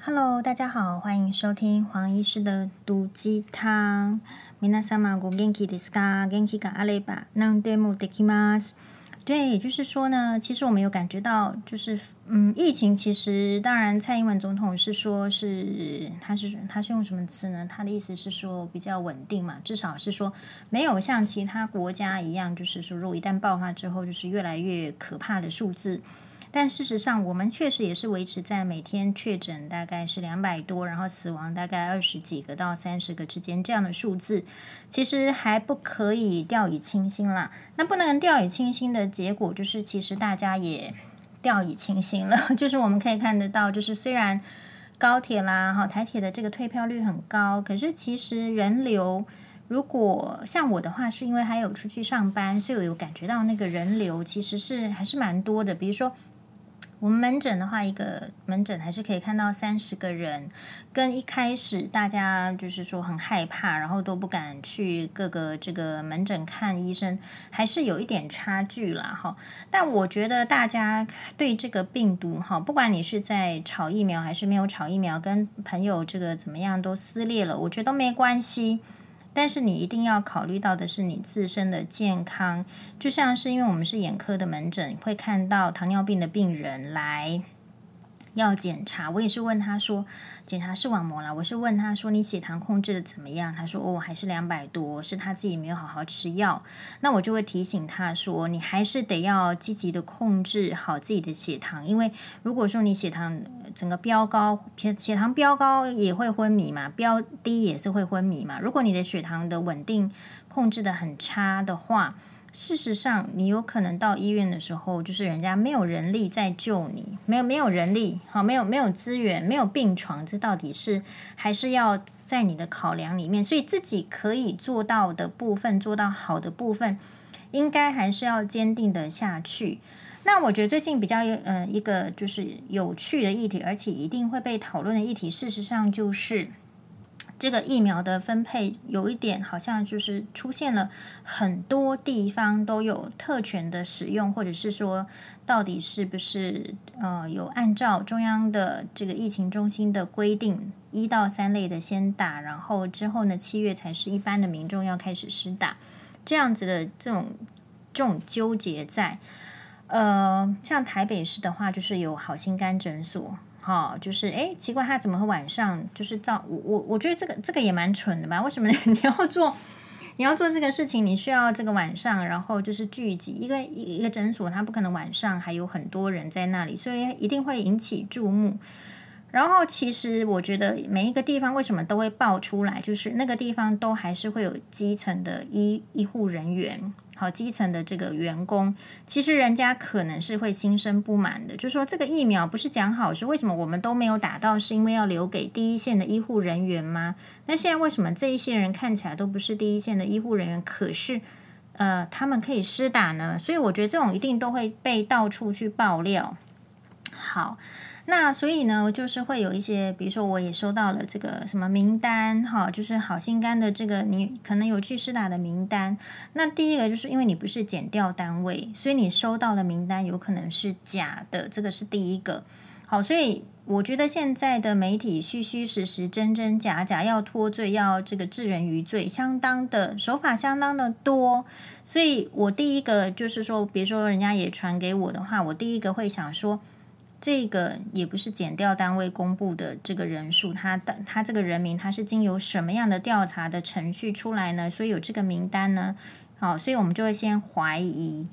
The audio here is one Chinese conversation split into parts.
Hello，大家好，欢迎收听黄医师的毒鸡汤。皆さまお元気ですか？元気があれば何でもできます。对，就是说呢，其实我们有感觉到，就是嗯，疫情其实当然，蔡英文总统是说是他是他是用什么词呢？他的意思是说比较稳定嘛，至少是说没有像其他国家一样，就是说如果一旦爆发之后，就是越来越可怕的数字。 但事实上，我们确实也是维持在每天确诊大概是两百多，然后死亡大概二十几个到三十个之间这样的数字，其实还不可以掉以轻心啦。那不能掉以轻心的结果，就是其实大家也掉以轻心了。就是我们可以看得到，就是虽然高铁啦、哈台铁的这个退票率很高，可是其实人流，如果像我的话，是因为还有出去上班，所以我有感觉到那个人流其实是还是蛮多的。比如说。我们门诊的话，一个门诊还是可以看到三十个人，跟一开始大家就是说很害怕，然后都不敢去各个这个门诊看医生，还是有一点差距啦哈。但我觉得大家对这个病毒哈，不管你是在炒疫苗还是没有炒疫苗，跟朋友这个怎么样都撕裂了，我觉得都没关系。但是你一定要考虑到的是你自身的健康，就像是因为我们是眼科的门诊，会看到糖尿病的病人来。要检查，我也是问他说，检查视网膜啦。我是问他说，你血糖控制的怎么样？他说，哦，还是两百多，是他自己没有好好吃药。那我就会提醒他说，你还是得要积极的控制好自己的血糖，因为如果说你血糖整个飙高，血糖飙高也会昏迷嘛，飙低也是会昏迷嘛。如果你的血糖的稳定控制的很差的话，事实上，你有可能到医院的时候，就是人家没有人力在救你，没有没有人力，好，没有没有资源，没有病床，这到底是还是要在你的考量里面。所以自己可以做到的部分，做到好的部分，应该还是要坚定的下去。那我觉得最近比较嗯、呃、一个就是有趣的议题，而且一定会被讨论的议题，事实上就是。这个疫苗的分配有一点好像就是出现了很多地方都有特权的使用，或者是说到底是不是呃有按照中央的这个疫情中心的规定，一到三类的先打，然后之后呢七月才是一般的民众要开始施打，这样子的这种这种纠结在，呃，像台北市的话就是有好心肝诊所。好、哦，就是哎，奇怪，他怎么会晚上就是到我我我觉得这个这个也蛮蠢的吧？为什么 你要做你要做这个事情？你需要这个晚上，然后就是聚集一个一一个诊所，他不可能晚上还有很多人在那里，所以一定会引起注目。然后其实我觉得每一个地方为什么都会爆出来，就是那个地方都还是会有基层的医医护人员。好，基层的这个员工，其实人家可能是会心生不满的，就是说这个疫苗不是讲好是为什么我们都没有打到，是因为要留给第一线的医护人员吗？那现在为什么这一些人看起来都不是第一线的医护人员，可是呃他们可以施打呢？所以我觉得这种一定都会被到处去爆料。好。那所以呢，就是会有一些，比如说我也收到了这个什么名单，哈，就是好心肝的这个你可能有去施打的名单。那第一个就是因为你不是检调单位，所以你收到的名单有可能是假的，这个是第一个。好，所以我觉得现在的媒体虚虚实实、真真假假，要脱罪，要这个置人于罪，相当的手法相当的多。所以我第一个就是说，比如说人家也传给我的话，我第一个会想说。这个也不是减调单位公布的这个人数，他的他这个人名他是经由什么样的调查的程序出来呢？所以有这个名单呢，好，所以我们就会先怀疑。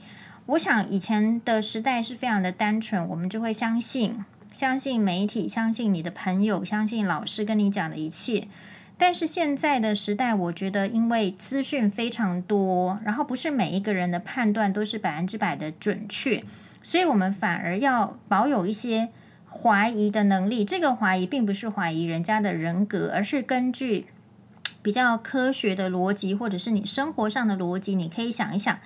我想以前的时代是非常的单纯，我们就会相信，相信媒体，相信你的朋友，相信老师跟你讲的一切。但是现在的时代，我觉得因为资讯非常多，然后不是每一个人的判断都是百分之百的准确。所以我们反而要保有一些怀疑的能力。这个怀疑并不是怀疑人家的人格，而是根据比较科学的逻辑，或者是你生活上的逻辑，你可以想一想，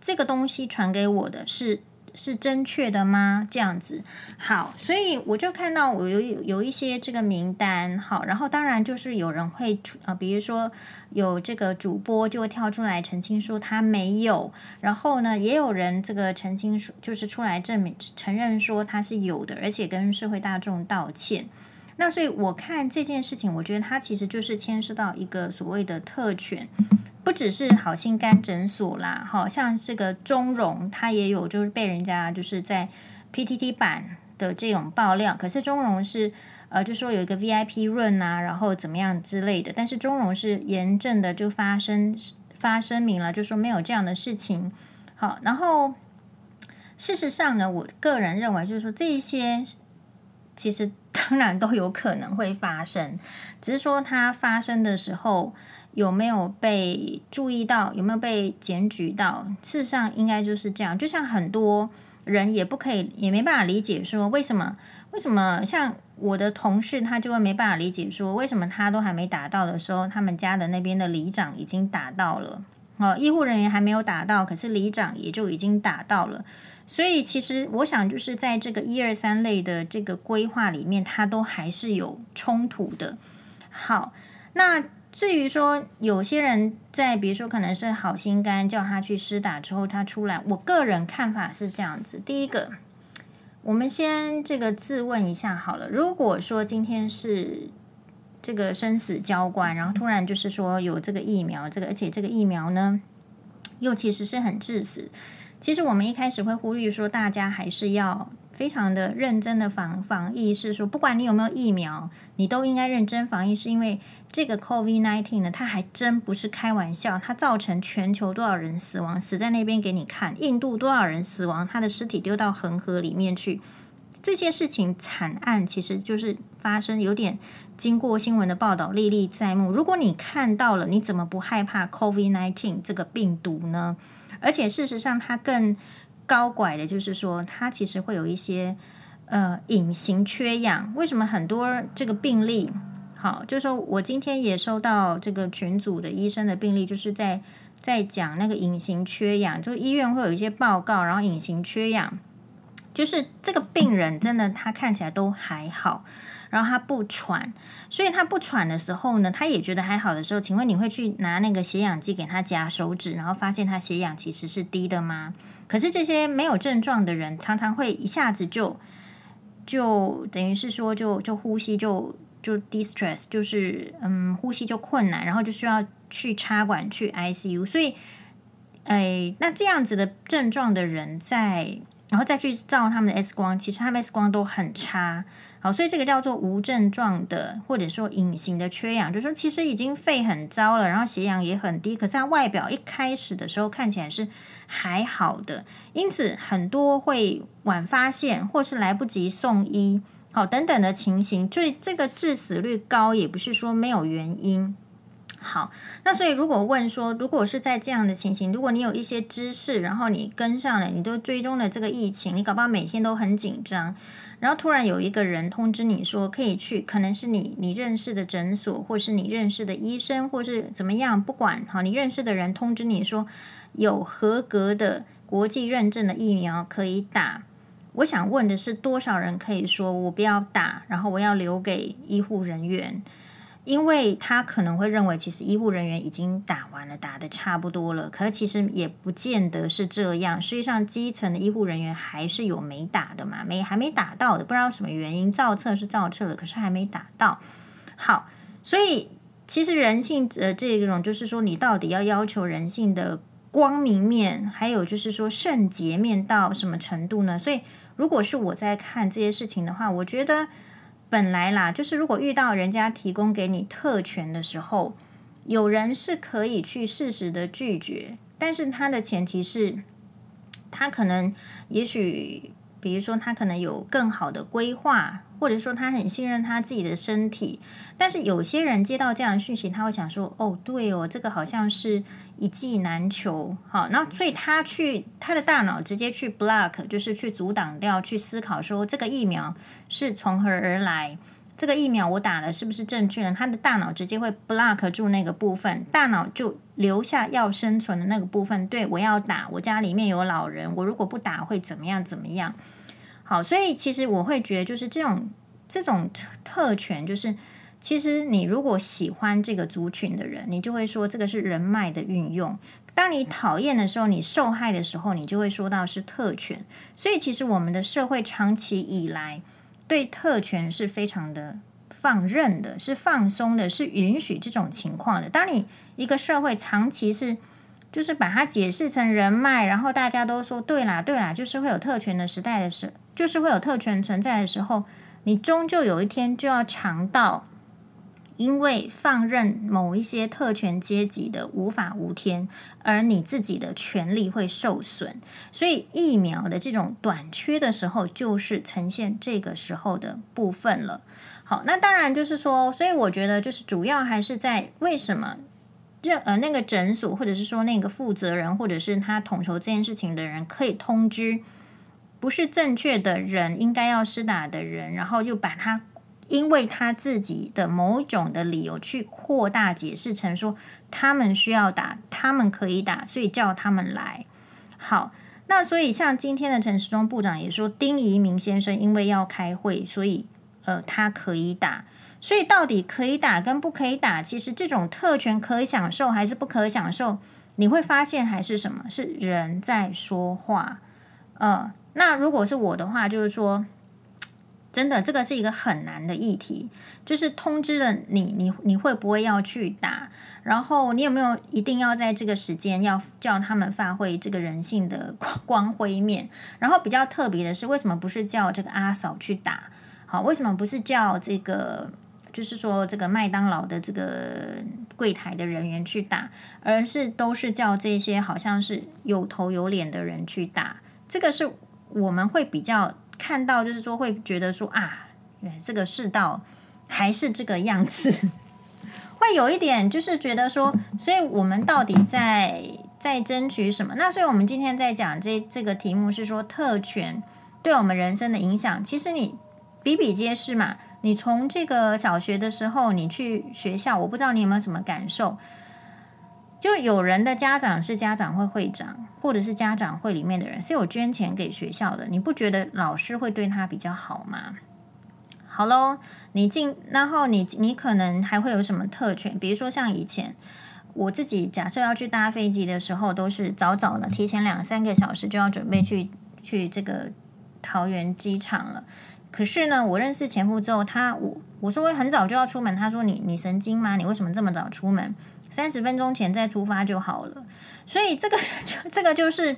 这个东西传给我的是。是正确的吗？这样子好，所以我就看到我有有一些这个名单，好，然后当然就是有人会呃，比如说有这个主播就会跳出来澄清说他没有，然后呢，也有人这个澄清说就是出来证明承认说他是有的，而且跟社会大众道歉。那所以我看这件事情，我觉得它其实就是牵涉到一个所谓的特权，不只是好心肝诊所啦，好像这个中荣，它也有就是被人家就是在 PTT 版的这种爆料，可是中荣是呃，就说有一个 VIP 润啊，然后怎么样之类的，但是中荣是严正的就发声发声明了，就说没有这样的事情。好，然后事实上呢，我个人认为就是说这一些其实。当然都有可能会发生，只是说它发生的时候有没有被注意到，有没有被检举到？事实上应该就是这样。就像很多人也不可以，也没办法理解说为什么为什么像我的同事他就会没办法理解说为什么他都还没打到的时候，他们家的那边的里长已经打到了，哦，医护人员还没有打到，可是里长也就已经打到了。所以，其实我想，就是在这个一二三类的这个规划里面，它都还是有冲突的。好，那至于说有些人在，比如说可能是好心肝叫他去施打之后，他出来，我个人看法是这样子。第一个，我们先这个自问一下好了。如果说今天是这个生死交关，然后突然就是说有这个疫苗，这个而且这个疫苗呢，又其实是很致死。其实我们一开始会呼吁说，大家还是要非常的认真的防防疫，是说不管你有没有疫苗，你都应该认真防疫，是因为这个 COVID-19 呢，它还真不是开玩笑，它造成全球多少人死亡，死在那边给你看，印度多少人死亡，他的尸体丢到恒河里面去，这些事情惨案其实就是发生，有点经过新闻的报道历历在目。如果你看到了，你怎么不害怕 COVID-19 这个病毒呢？而且事实上，它更高拐的就是说，它其实会有一些呃隐形缺氧。为什么很多这个病例？好，就是说我今天也收到这个群组的医生的病例，就是在在讲那个隐形缺氧，就医院会有一些报告，然后隐形缺氧，就是这个病人真的他看起来都还好。然后他不喘，所以他不喘的时候呢，他也觉得还好的时候，请问你会去拿那个血氧机给他夹手指，然后发现他血氧其实是低的吗？可是这些没有症状的人，常常会一下子就就等于是说就就呼吸就就 distress，就是嗯呼吸就困难，然后就需要去插管去 ICU。所以，哎，那这样子的症状的人在，然后再去照他们的 X 光，其实他们 X 光都很差。好，所以这个叫做无症状的，或者说隐形的缺氧，就是说其实已经肺很糟了，然后血氧也很低，可是它外表一开始的时候看起来是还好的，因此很多会晚发现或是来不及送医，好等等的情形，所以这个致死率高也不是说没有原因。好，那所以如果问说，如果是在这样的情形，如果你有一些知识，然后你跟上了，你都追踪了这个疫情，你搞不好每天都很紧张。然后突然有一个人通知你说可以去，可能是你你认识的诊所，或是你认识的医生，或是怎么样，不管好，你认识的人通知你说有合格的国际认证的疫苗可以打。我想问的是，多少人可以说我不要打，然后我要留给医护人员？因为他可能会认为，其实医护人员已经打完了，打得差不多了。可是其实也不见得是这样。实际上，基层的医护人员还是有没打的嘛，没还没打到的，不知道什么原因。造册是造册了，可是还没打到。好，所以其实人性呃这种就是说，你到底要要求人性的光明面，还有就是说圣洁面到什么程度呢？所以，如果是我在看这些事情的话，我觉得。本来啦，就是如果遇到人家提供给你特权的时候，有人是可以去适时的拒绝，但是他的前提是，他可能也许。比如说，他可能有更好的规划，或者说他很信任他自己的身体。但是有些人接到这样的讯息，他会想说：“哦，对哦，这个好像是一计难求。”好，那所以他去他的大脑直接去 block，就是去阻挡掉，去思考说这个疫苗是从何而来。这个疫苗我打了是不是正确的？他的大脑直接会 block 住那个部分，大脑就留下要生存的那个部分。对，我要打，我家里面有老人，我如果不打会怎么样？怎么样？好，所以其实我会觉得，就是这种这种特权，就是其实你如果喜欢这个族群的人，你就会说这个是人脉的运用；当你讨厌的时候，你受害的时候，你就会说到是特权。所以其实我们的社会长期以来。对特权是非常的放任的，是放松的，是允许这种情况的。当你一个社会长期是就是把它解释成人脉，然后大家都说对啦对啦，就是会有特权的时代的时，就是会有特权存在的时候，你终究有一天就要尝到。因为放任某一些特权阶级的无法无天，而你自己的权利会受损，所以疫苗的这种短缺的时候，就是呈现这个时候的部分了。好，那当然就是说，所以我觉得就是主要还是在为什么这呃那个诊所，或者是说那个负责人，或者是他统筹这件事情的人，可以通知不是正确的人应该要施打的人，然后就把他。因为他自己的某种的理由去扩大解释成说他们需要打，他们可以打，所以叫他们来。好，那所以像今天的陈时中部长也说，丁怡明先生因为要开会，所以呃他可以打。所以到底可以打跟不可以打，其实这种特权可以享受还是不可享受，你会发现还是什么？是人在说话。呃，那如果是我的话，就是说。真的，这个是一个很难的议题，就是通知了你，你你会不会要去打？然后你有没有一定要在这个时间要叫他们发挥这个人性的 光辉面？然后比较特别的是，为什么不是叫这个阿嫂去打？好，为什么不是叫这个，就是说这个麦当劳的这个柜台的人员去打，而是都是叫这些好像是有头有脸的人去打？这个是我们会比较。看到就是说会觉得说啊，这个世道还是这个样子，会有一点就是觉得说，所以我们到底在在争取什么？那所以我们今天在讲这这个题目是说特权对我们人生的影响，其实你比比皆是嘛。你从这个小学的时候，你去学校，我不知道你有没有什么感受。就有人的家长是家长会会长，或者是家长会里面的人是有捐钱给学校的，你不觉得老师会对他比较好吗？好喽，你进，然后你你可能还会有什么特权？比如说像以前我自己假设要去搭飞机的时候，都是早早的提前两三个小时就要准备去去这个桃园机场了。可是呢，我认识前夫之后，他我我说我很早就要出门，他说你你神经吗？你为什么这么早出门？三十分钟前再出发就好了，所以这个就 这个就是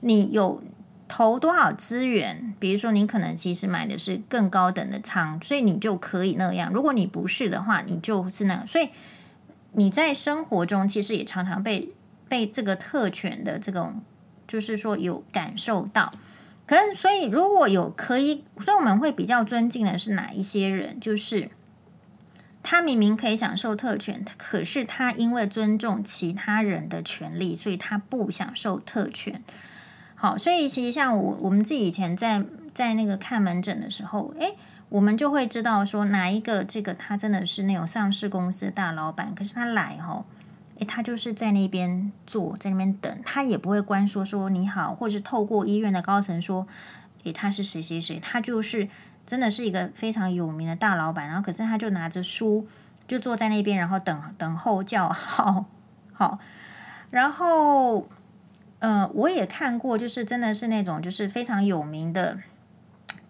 你有投多少资源，比如说你可能其实买的是更高等的仓，所以你就可以那样。如果你不是的话，你就是那样。所以你在生活中其实也常常被被这个特权的这种，就是说有感受到。可是所以如果有可以，所以我们会比较尊敬的是哪一些人？就是。他明明可以享受特权，可是他因为尊重其他人的权利，所以他不享受特权。好，所以其实像我我们自己以前在在那个看门诊的时候，诶，我们就会知道说哪一个这个他真的是那种上市公司大老板，可是他来吼，诶，他就是在那边坐在那边等，他也不会关说说你好，或是透过医院的高层说，诶，他是谁谁谁，他就是。真的是一个非常有名的大老板，然后可是他就拿着书就坐在那边，然后等等候叫号，好，然后呃，我也看过，就是真的是那种就是非常有名的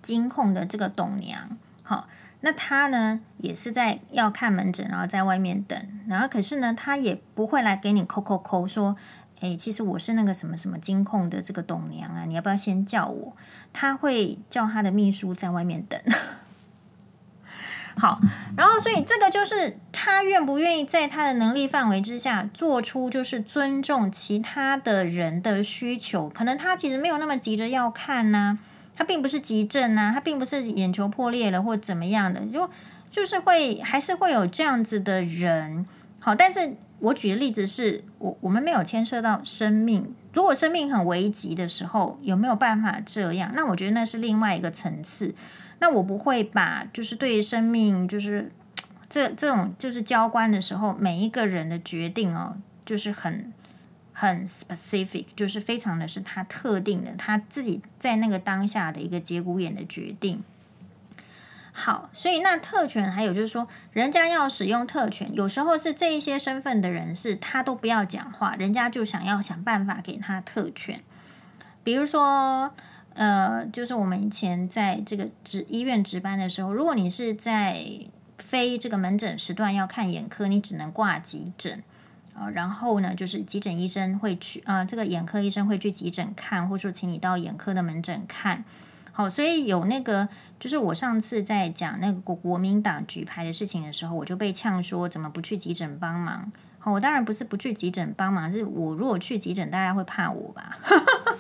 金控的这个董娘，好，那他呢也是在要看门诊，然后在外面等，然后可是呢他也不会来给你扣扣扣说。诶，其实我是那个什么什么金控的这个董娘啊，你要不要先叫我？他会叫他的秘书在外面等。好，然后所以这个就是他愿不愿意在他的能力范围之下做出，就是尊重其他的人的需求。可能他其实没有那么急着要看呐、啊，他并不是急症呐，他并不是眼球破裂了或怎么样的，就就是会还是会有这样子的人。好，但是。我举的例子是我我们没有牵涉到生命，如果生命很危急的时候，有没有办法这样？那我觉得那是另外一个层次。那我不会把就是对于生命，就是 这这种就是交关的时候，每一个人的决定哦，就是很很 specific，就是非常的是他特定的，他自己在那个当下的一个节骨眼的决定。好，所以那特权还有就是说，人家要使用特权，有时候是这一些身份的人士，他都不要讲话，人家就想要想办法给他特权。比如说，呃，就是我们以前在这个值医院值班的时候，如果你是在非这个门诊时段要看眼科，你只能挂急诊啊。然后呢，就是急诊医生会去啊，这个眼科医生会去急诊看，或者说请你到眼科的门诊看。好，所以有那个，就是我上次在讲那个国国民党举牌的事情的时候，我就被呛说怎么不去急诊帮忙。好，我当然不是不去急诊帮忙，是我如果去急诊，大家会怕我吧？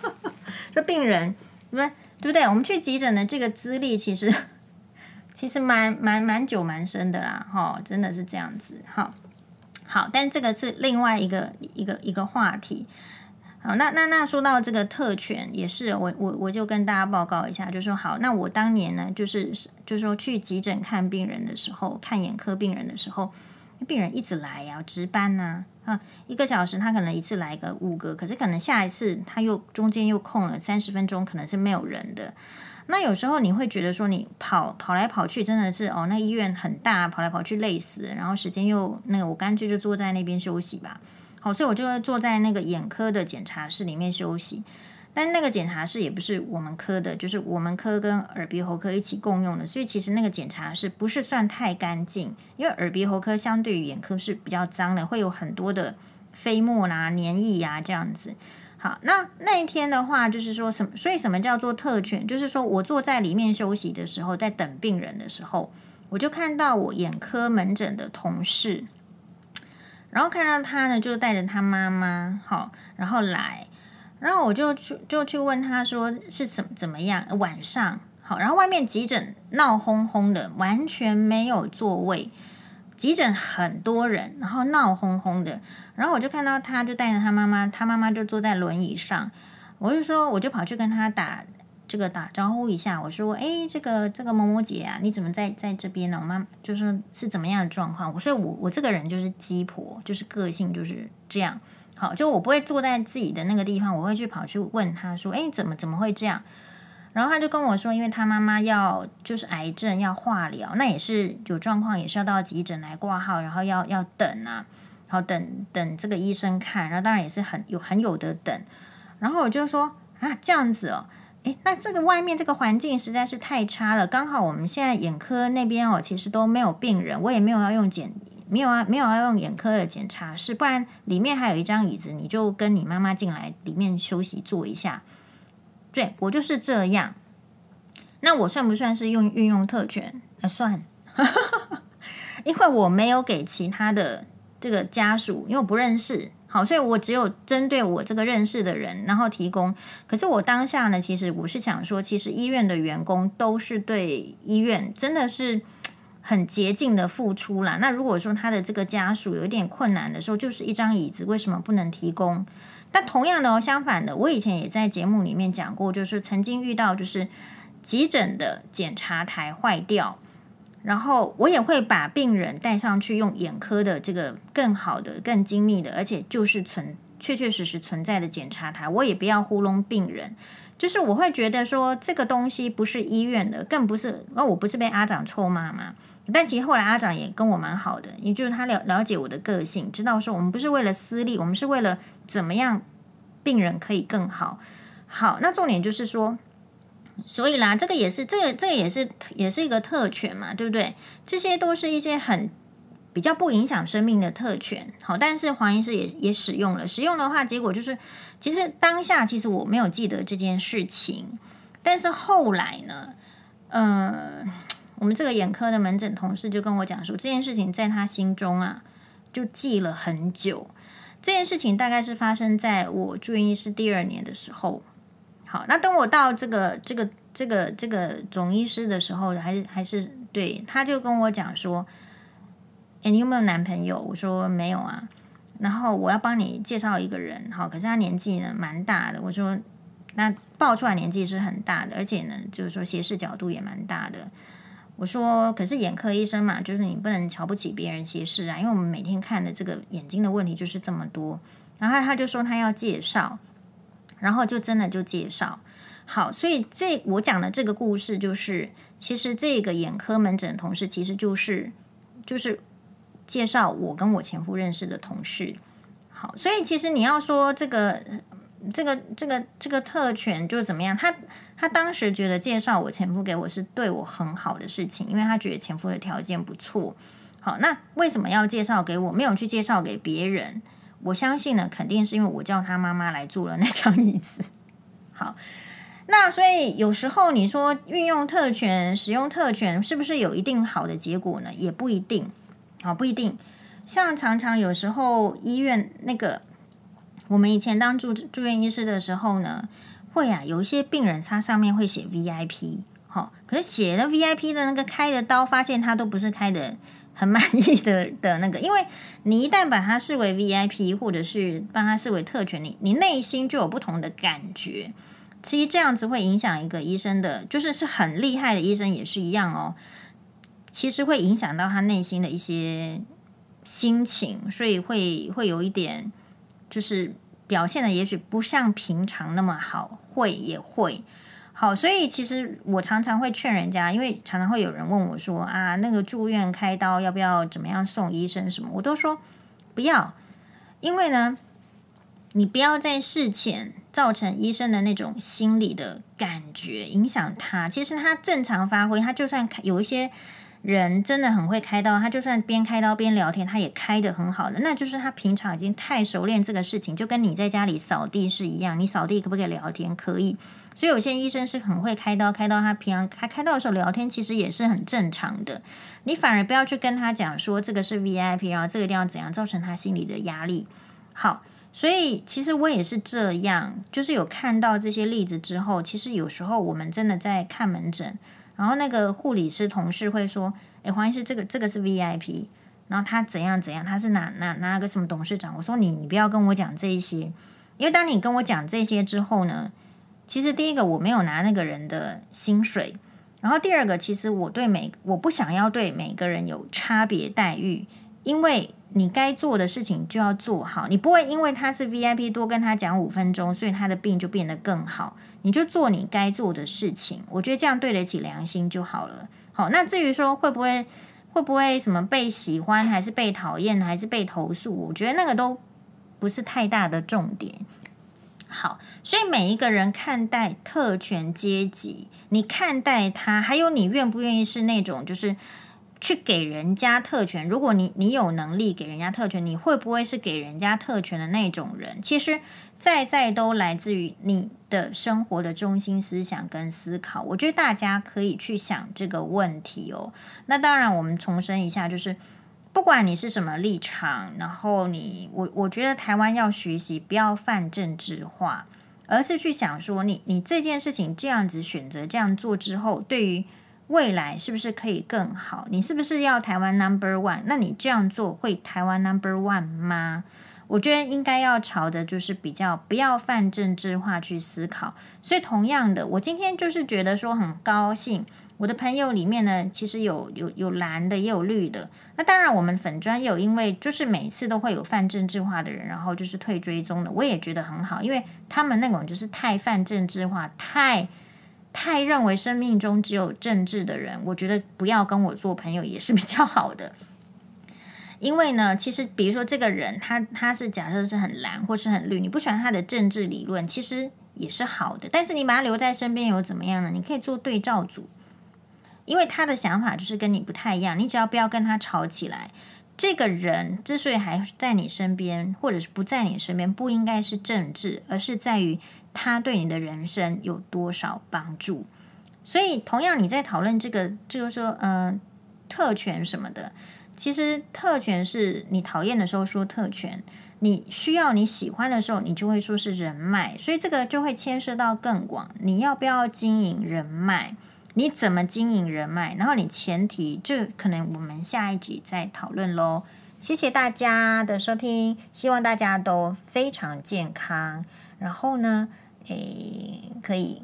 说病人，对不对？对不对？我们去急诊的这个资历，其实 其实蛮蛮蛮久蛮深的啦，哈，真的是这样子。好，好，但这个是另外一个一个一个话题。好，那那那说到这个特权，也是我我我就跟大家报告一下，就说好，那我当年呢，就是就是说去急诊看病人的时候，看眼科病人的时候，病人一直来呀，值班呐，啊，一个小时他可能一次来个五个，可是可能下一次他又中间又空了三十分钟，可能是没有人的。那有时候你会觉得说，你跑跑来跑去，真的是哦，那医院很大，跑来跑去累死，然后时间又那个，我干脆就坐在那边休息吧。好，所以我就会坐在那个眼科的检查室里面休息。但那个检查室也不是我们科的，就是我们科跟耳鼻喉科一起共用的，所以其实那个检查室不是算太干净，因为耳鼻喉科相对于眼科是比较脏的，会有很多的飞沫啦、黏液呀这样子。好，那那一天的话，就是说什么？所以什么叫做特权？就是说我坐在里面休息的时候，在等病人的时候，我就看到我眼科门诊的同事。然后看到他呢，就带着他妈妈，好，然后来，然后我就去就去问他说是怎怎么样？晚上好，然后外面急诊闹哄哄的，完全没有座位，急诊很多人，然后闹哄哄的，然后我就看到他就带着他妈妈，他妈妈就坐在轮椅上，我就说我就跑去跟他打。这个打招呼一下，我说：“哎，这个这个某某姐啊，你怎么在在这边呢？我妈就是是怎么样的状况？我说我我这个人就是鸡婆，就是个性就是这样。好，就我不会坐在自己的那个地方，我会去跑去问他说：哎，怎么怎么会这样？然后他就跟我说，因为他妈妈要就是癌症要化疗，那也是有状况，也是要到急诊来挂号，然后要要等啊，然后等等这个医生看，然后当然也是很有很有得等。然后我就说啊，这样子哦。”诶，那这个外面这个环境实在是太差了。刚好我们现在眼科那边哦，其实都没有病人，我也没有要用检，没有啊，没有要用眼科的检查室，不然里面还有一张椅子，你就跟你妈妈进来里面休息坐一下。对，我就是这样。那我算不算是用运用特权？呃，算，因为我没有给其他的这个家属，因为我不认识。好，所以我只有针对我这个认识的人，然后提供。可是我当下呢，其实我是想说，其实医院的员工都是对医院真的是很竭尽的付出啦。那如果说他的这个家属有一点困难的时候，就是一张椅子，为什么不能提供？但同样的，相反的，我以前也在节目里面讲过，就是曾经遇到就是急诊的检查台坏掉。然后我也会把病人带上去，用眼科的这个更好的、更精密的，而且就是存确确实实存在的检查台。我也不要糊弄病人，就是我会觉得说这个东西不是医院的，更不是。那我不是被阿长臭骂吗？但其实后来阿长也跟我蛮好的，也就是他了了解我的个性，知道说我们不是为了私利，我们是为了怎么样病人可以更好。好，那重点就是说。所以啦，这个也是，这个这个也是，也是一个特权嘛，对不对？这些都是一些很比较不影响生命的特权。好，但是黄医师也也使用了，使用的话，结果就是，其实当下其实我没有记得这件事情，但是后来呢，呃，我们这个眼科的门诊同事就跟我讲说，这件事情在他心中啊，就记了很久。这件事情大概是发生在我住院医师第二年的时候。好，那等我到这个这个这个这个总医师的时候，还是还是对，他就跟我讲说：“诶，你有没有男朋友？”我说：“没有啊。”然后我要帮你介绍一个人，好，可是他年纪呢蛮大的。我说：“那报出来年纪是很大的，而且呢，就是说斜视角度也蛮大的。”我说：“可是眼科医生嘛，就是你不能瞧不起别人斜视啊，因为我们每天看的这个眼睛的问题就是这么多。”然后他就说他要介绍。然后就真的就介绍好，所以这我讲的这个故事就是，其实这个眼科门诊同事其实就是就是介绍我跟我前夫认识的同事。好，所以其实你要说这个这个这个这个特权就是怎么样，他他当时觉得介绍我前夫给我是对我很好的事情，因为他觉得前夫的条件不错。好，那为什么要介绍给我？没有去介绍给别人？我相信呢，肯定是因为我叫他妈妈来坐了那张椅子。好，那所以有时候你说运用特权、使用特权，是不是有一定好的结果呢？也不一定。好，不一定。像常常有时候医院那个，我们以前当住住院医师的时候呢，会啊，有一些病人他上面会写 VIP，好，可是写的 VIP 的那个开的刀，发现他都不是开的很满意的的那个，因为你一旦把它视为 VIP，或者是把它视为特权，你你内心就有不同的感觉。其实这样子会影响一个医生的，就是是很厉害的医生也是一样哦。其实会影响到他内心的一些心情，所以会会有一点，就是表现的也许不像平常那么好，会也会好。所以其实我常常会劝人家，因为常常会有人问我说啊，那个住院开刀要不要怎么样送医生什么，我都说不要，因为呢，你不要在事前造成医生的那种心理的感觉，影响他。其实他正常发挥，他就算有一些。人真的很会开刀，他就算边开刀边聊天，他也开得很好的。那就是他平常已经太熟练这个事情，就跟你在家里扫地是一样。你扫地可不可以聊天？可以。所以有些医生是很会开刀，开刀他平常开开刀的时候聊天，其实也是很正常的。你反而不要去跟他讲说这个是 VIP，然后这个地方怎样，造成他心里的压力。好，所以其实我也是这样，就是有看到这些例子之后，其实有时候我们真的在看门诊。然后那个护理师同事会说：“诶，黄医师，这个这个是 VIP，然后他怎样怎样，他是哪哪哪个什么董事长？”我说：“你你不要跟我讲这些，因为当你跟我讲这些之后呢，其实第一个我没有拿那个人的薪水，然后第二个其实我对每我不想要对每个人有差别待遇，因为你该做的事情就要做好，你不会因为他是 VIP 多跟他讲五分钟，所以他的病就变得更好。”你就做你该做的事情，我觉得这样对得起良心就好了。好，那至于说会不会会不会什么被喜欢，还是被讨厌，还是被投诉，我觉得那个都不是太大的重点。好，所以每一个人看待特权阶级，你看待他，还有你愿不愿意是那种就是去给人家特权。如果你你有能力给人家特权，你会不会是给人家特权的那种人？其实。在在都来自于你的生活的中心思想跟思考，我觉得大家可以去想这个问题哦。那当然，我们重申一下，就是不管你是什么立场，然后你我我觉得台湾要学习不要泛政治化，而是去想说你你这件事情这样子选择这样做之后，对于未来是不是可以更好？你是不是要台湾 Number One？那你这样做会台湾 Number One 吗？我觉得应该要朝的就是比较不要泛政治化去思考，所以同样的，我今天就是觉得说很高兴，我的朋友里面呢，其实有有有蓝的也有绿的，那当然我们粉专也有，因为就是每次都会有泛政治化的人，然后就是退追踪的，我也觉得很好，因为他们那种就是太泛政治化，太太认为生命中只有政治的人，我觉得不要跟我做朋友也是比较好的。因为呢，其实比如说这个人，他他是假设是很蓝或是很绿，你不喜欢他的政治理论，其实也是好的。但是你把他留在身边又怎么样呢？你可以做对照组，因为他的想法就是跟你不太一样。你只要不要跟他吵起来，这个人之所以还在你身边，或者是不在你身边，不应该是政治，而是在于他对你的人生有多少帮助。所以，同样你在讨论这个，就是说，嗯、呃，特权什么的。其实特权是你讨厌的时候说特权，你需要你喜欢的时候，你就会说是人脉，所以这个就会牵涉到更广。你要不要经营人脉？你怎么经营人脉？然后你前提，这可能我们下一集再讨论喽。谢谢大家的收听，希望大家都非常健康。然后呢，诶，可以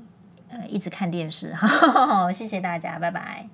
呃一直看电视，哈哈哈，谢谢大家，拜拜。